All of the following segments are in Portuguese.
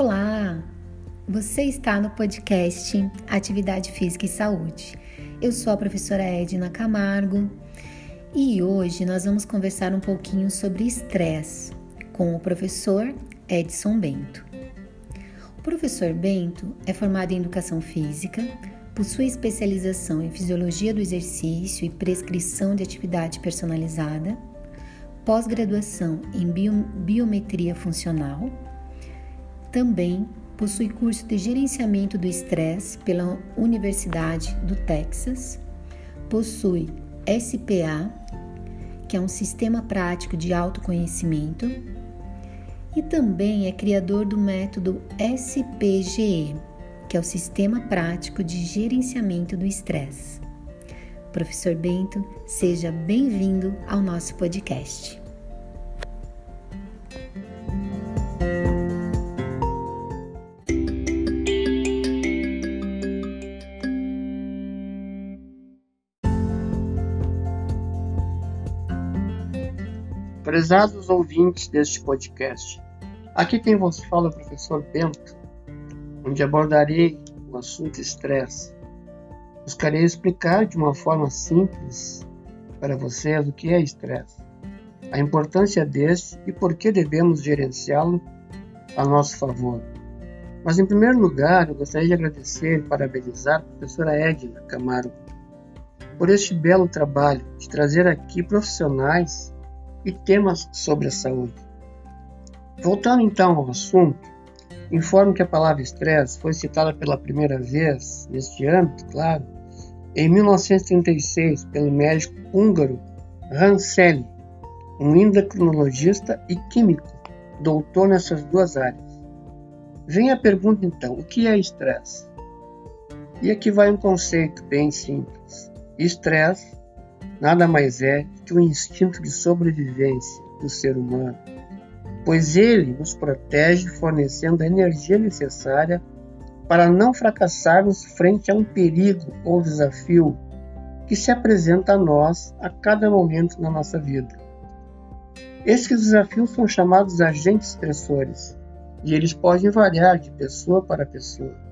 Olá! Você está no podcast Atividade Física e Saúde. Eu sou a professora Edna Camargo e hoje nós vamos conversar um pouquinho sobre estresse com o professor Edson Bento. O professor Bento é formado em Educação Física, possui especialização em Fisiologia do Exercício e Prescrição de Atividade Personalizada, pós-graduação em Biometria Funcional, também possui curso de gerenciamento do estresse pela Universidade do Texas, possui SPA, que é um sistema prático de autoconhecimento, e também é criador do método SPGE, que é o Sistema Prático de Gerenciamento do Estresse. Professor Bento, seja bem-vindo ao nosso podcast. Prezados ouvintes deste podcast, aqui quem vos fala é o professor Bento, onde abordarei o assunto estresse. Buscarei explicar de uma forma simples para vocês o que é estresse, a importância deste e por que devemos gerenciá-lo a nosso favor. Mas em primeiro lugar, eu gostaria de agradecer e parabenizar a professora Edna Camargo por este belo trabalho de trazer aqui profissionais e temas sobre a saúde. Voltando então ao assunto, informo que a palavra estresse foi citada pela primeira vez, neste âmbito, claro, em 1936 pelo médico húngaro Ranceli, um endocrinologista e químico, doutor nessas duas áreas. Vem a pergunta então: o que é estresse? E aqui vai um conceito bem simples. Estresse nada mais é que o instinto de sobrevivência do ser humano, pois ele nos protege fornecendo a energia necessária para não fracassarmos frente a um perigo ou desafio que se apresenta a nós a cada momento na nossa vida. Esses desafios são chamados agentes estressores e eles podem variar de pessoa para pessoa.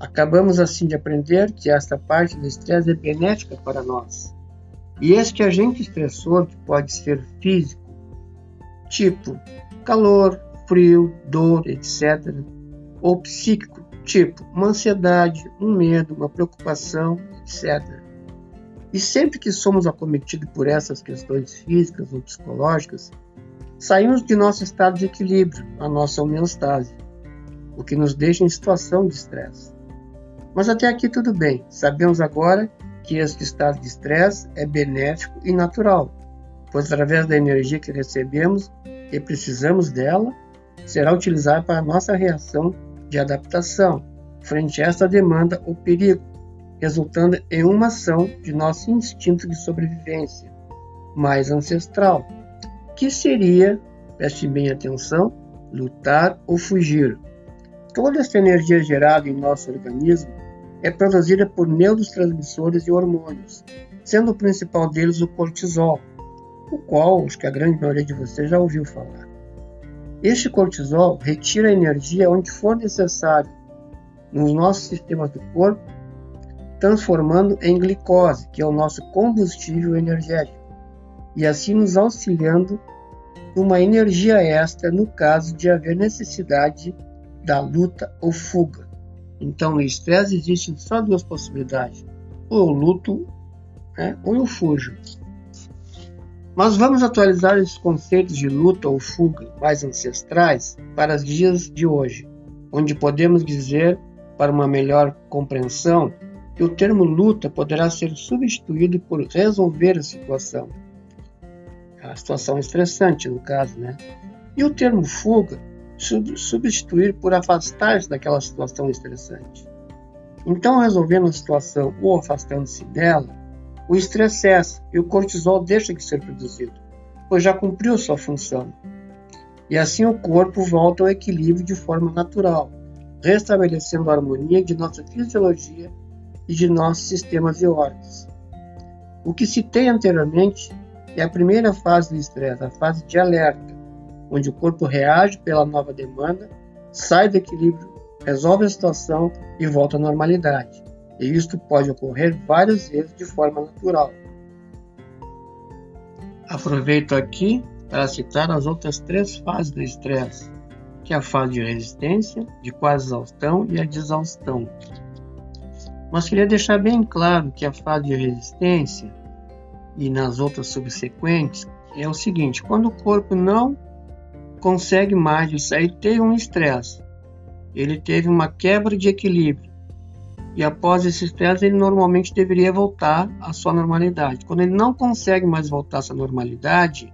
Acabamos assim de aprender que esta parte do estresse é benéfica para nós. E este agente estressor, que pode ser físico, tipo calor, frio, dor, etc., ou psíquico, tipo uma ansiedade, um medo, uma preocupação, etc. E sempre que somos acometidos por essas questões físicas ou psicológicas, saímos de nosso estado de equilíbrio, a nossa homeostase, o que nos deixa em situação de estresse. Mas até aqui tudo bem. Sabemos agora que este estado de estresse é benéfico e natural, pois através da energia que recebemos e precisamos dela, será utilizada para nossa reação de adaptação frente a esta demanda ou perigo, resultando em uma ação de nosso instinto de sobrevivência mais ancestral, que seria, preste bem atenção, lutar ou fugir. Toda essa energia gerada em nosso organismo é produzida por neurotransmissores e hormônios, sendo o principal deles o cortisol, o qual acho que a grande maioria de vocês já ouviu falar. Este cortisol retira a energia onde for necessário nos nossos sistemas do corpo, transformando em glicose, que é o nosso combustível energético, e assim nos auxiliando numa energia extra no caso de haver necessidade da luta ou fuga. Então, no estresse existem só duas possibilidades: ou eu luto né, ou eu fujo. Mas vamos atualizar esses conceitos de luta ou fuga mais ancestrais para os dias de hoje, onde podemos dizer, para uma melhor compreensão, que o termo luta poderá ser substituído por resolver a situação. A situação estressante, no caso, né? E o termo fuga substituir por afastar-se daquela situação estressante. Então, resolvendo a situação ou afastando-se dela, o estresse cessa e o cortisol deixa de ser produzido, pois já cumpriu sua função. E assim o corpo volta ao equilíbrio de forma natural, restabelecendo a harmonia de nossa fisiologia e de nossos sistemas e órgãos. O que citei anteriormente é a primeira fase do estresse, a fase de alerta, onde o corpo reage pela nova demanda, sai do equilíbrio, resolve a situação e volta à normalidade. E isto pode ocorrer várias vezes de forma natural. Aproveito aqui para citar as outras três fases do estresse, que é a fase de resistência, de quase exaustão e a de exaustão. Mas queria deixar bem claro que a fase de resistência e nas outras subsequentes é o seguinte: quando o corpo não consegue mais de sair, teve um estresse, ele teve uma quebra de equilíbrio. E após esse estresse, ele normalmente deveria voltar à sua normalidade. Quando ele não consegue mais voltar à sua normalidade,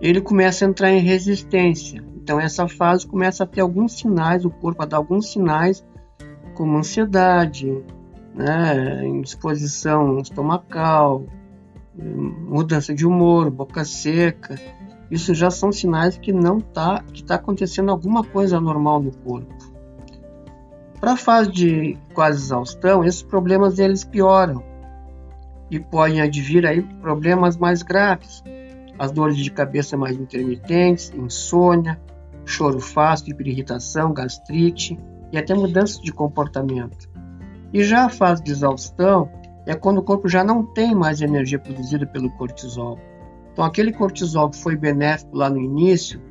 ele começa a entrar em resistência. Então, essa fase começa a ter alguns sinais, o corpo a dar alguns sinais, como ansiedade, né, indisposição estomacal, mudança de humor, boca seca. Isso já são sinais que não tá, que está acontecendo alguma coisa anormal no corpo. Para a fase de quase exaustão, esses problemas eles pioram e podem advir aí problemas mais graves, as dores de cabeça mais intermitentes, insônia, choro fácil, hiperirritação, gastrite e até mudança de comportamento. E já a fase de exaustão é quando o corpo já não tem mais energia produzida pelo cortisol. Então, aquele cortisol que foi benéfico lá no início,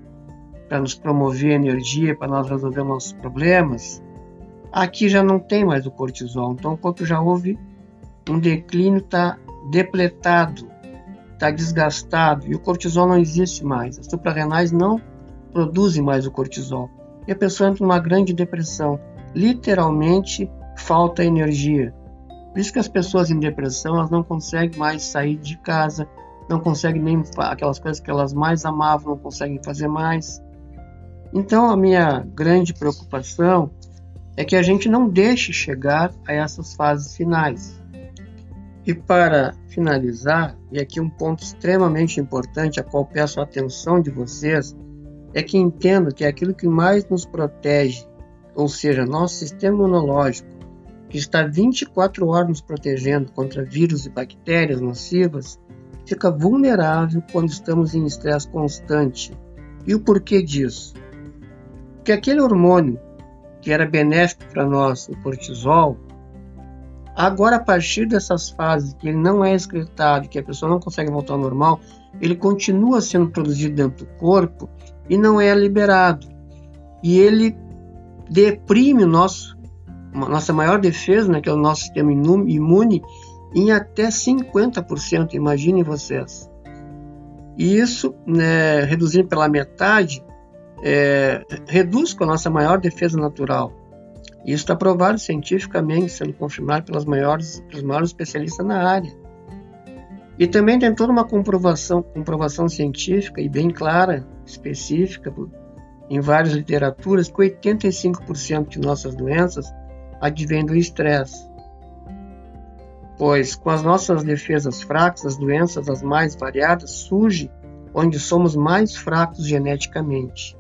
para nos promover energia, para nós resolver nossos problemas, aqui já não tem mais o cortisol. Então, o corpo já houve um declínio, está depletado, está desgastado e o cortisol não existe mais. As suprarrenais não produzem mais o cortisol. E a pessoa entra numa grande depressão. Literalmente falta energia. Por isso que as pessoas em depressão elas não conseguem mais sair de casa, não conseguem nem aquelas coisas que elas mais amavam, não conseguem fazer mais. Então a minha grande preocupação é que a gente não deixe chegar a essas fases finais. E para finalizar, e aqui um ponto extremamente importante a qual peço a atenção de vocês, é que entendo que aquilo que mais nos protege, ou seja, nosso sistema imunológico, que está 24 horas nos protegendo contra vírus e bactérias nocivas, fica vulnerável quando estamos em estresse constante. E o porquê disso? Porque aquele hormônio que era benéfico para nós, o cortisol, agora a partir dessas fases que ele não é excretado, que a pessoa não consegue voltar ao normal, ele continua sendo produzido dentro do corpo e não é liberado. E ele deprime o nosso nossa maior defesa, né, que é o nosso sistema imune, em até 50%, imaginem vocês. E isso, né, reduzindo pela metade, é, reduz com a nossa maior defesa natural. Isso está provado cientificamente, sendo confirmado pelas maiores, pelos maiores especialistas na área. E também tem toda uma comprovação, comprovação científica e bem clara, específica, em várias literaturas, que 85% de nossas doenças advém do estresse. Pois com as nossas defesas fracas, as doenças as mais variadas surgem onde somos mais fracos geneticamente.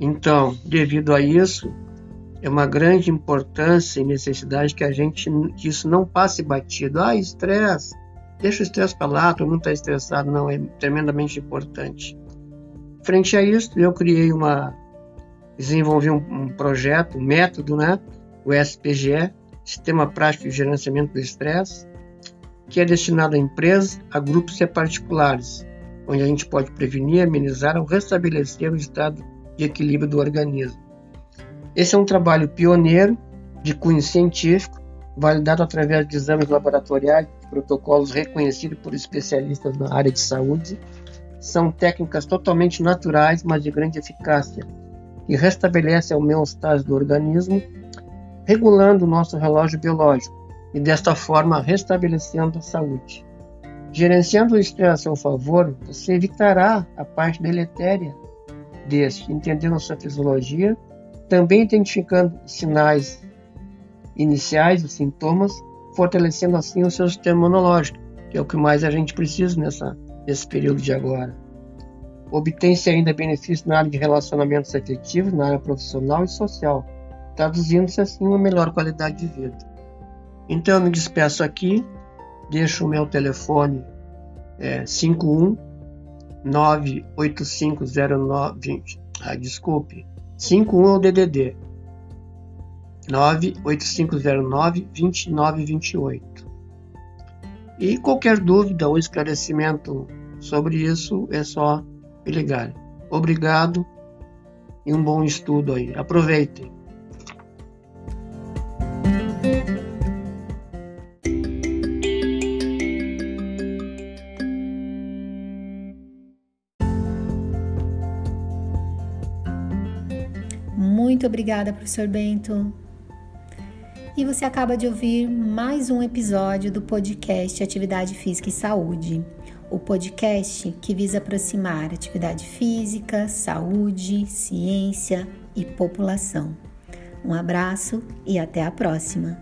Então, devido a isso, é uma grande importância e necessidade que a gente que isso não passe batido. Ah, estresse, deixa o estresse para lá, todo mundo está estressado. Não, é tremendamente importante. Frente a isso, eu criei uma desenvolvi um, um projeto, um método, né? o SPGE, Sistema Prático de Gerenciamento do Estresse, que é destinado a empresas, a grupos e a particulares, onde a gente pode prevenir, amenizar ou restabelecer o estado de equilíbrio do organismo. Esse é um trabalho pioneiro, de cunho científico, validado através de exames laboratoriais, protocolos reconhecidos por especialistas na área de saúde. São técnicas totalmente naturais, mas de grande eficácia, que restabelece a homeostase do organismo, regulando o nosso relógio biológico e desta forma restabelecendo a saúde. Gerenciando o estresse a seu favor, você evitará a parte deletéria deste, entendendo a sua fisiologia, também identificando sinais iniciais, os sintomas, fortalecendo assim o seu sistema imunológico, que é o que mais a gente precisa nessa, nesse período de agora. Obtém-se ainda benefícios na área de relacionamentos afetivos, na área profissional e social, traduzindo-se assim uma melhor qualidade de vida. Então eu me despeço aqui, deixo o meu telefone é, 51 98509 Ah, desculpe. 51 é o DDD. 98509 2928. E qualquer dúvida ou esclarecimento sobre isso é só me ligar. Obrigado e um bom estudo aí. Aproveitem. Muito obrigada, professor Bento. E você acaba de ouvir mais um episódio do podcast Atividade Física e Saúde. O podcast que visa aproximar atividade física, saúde, ciência e população. Um abraço e até a próxima!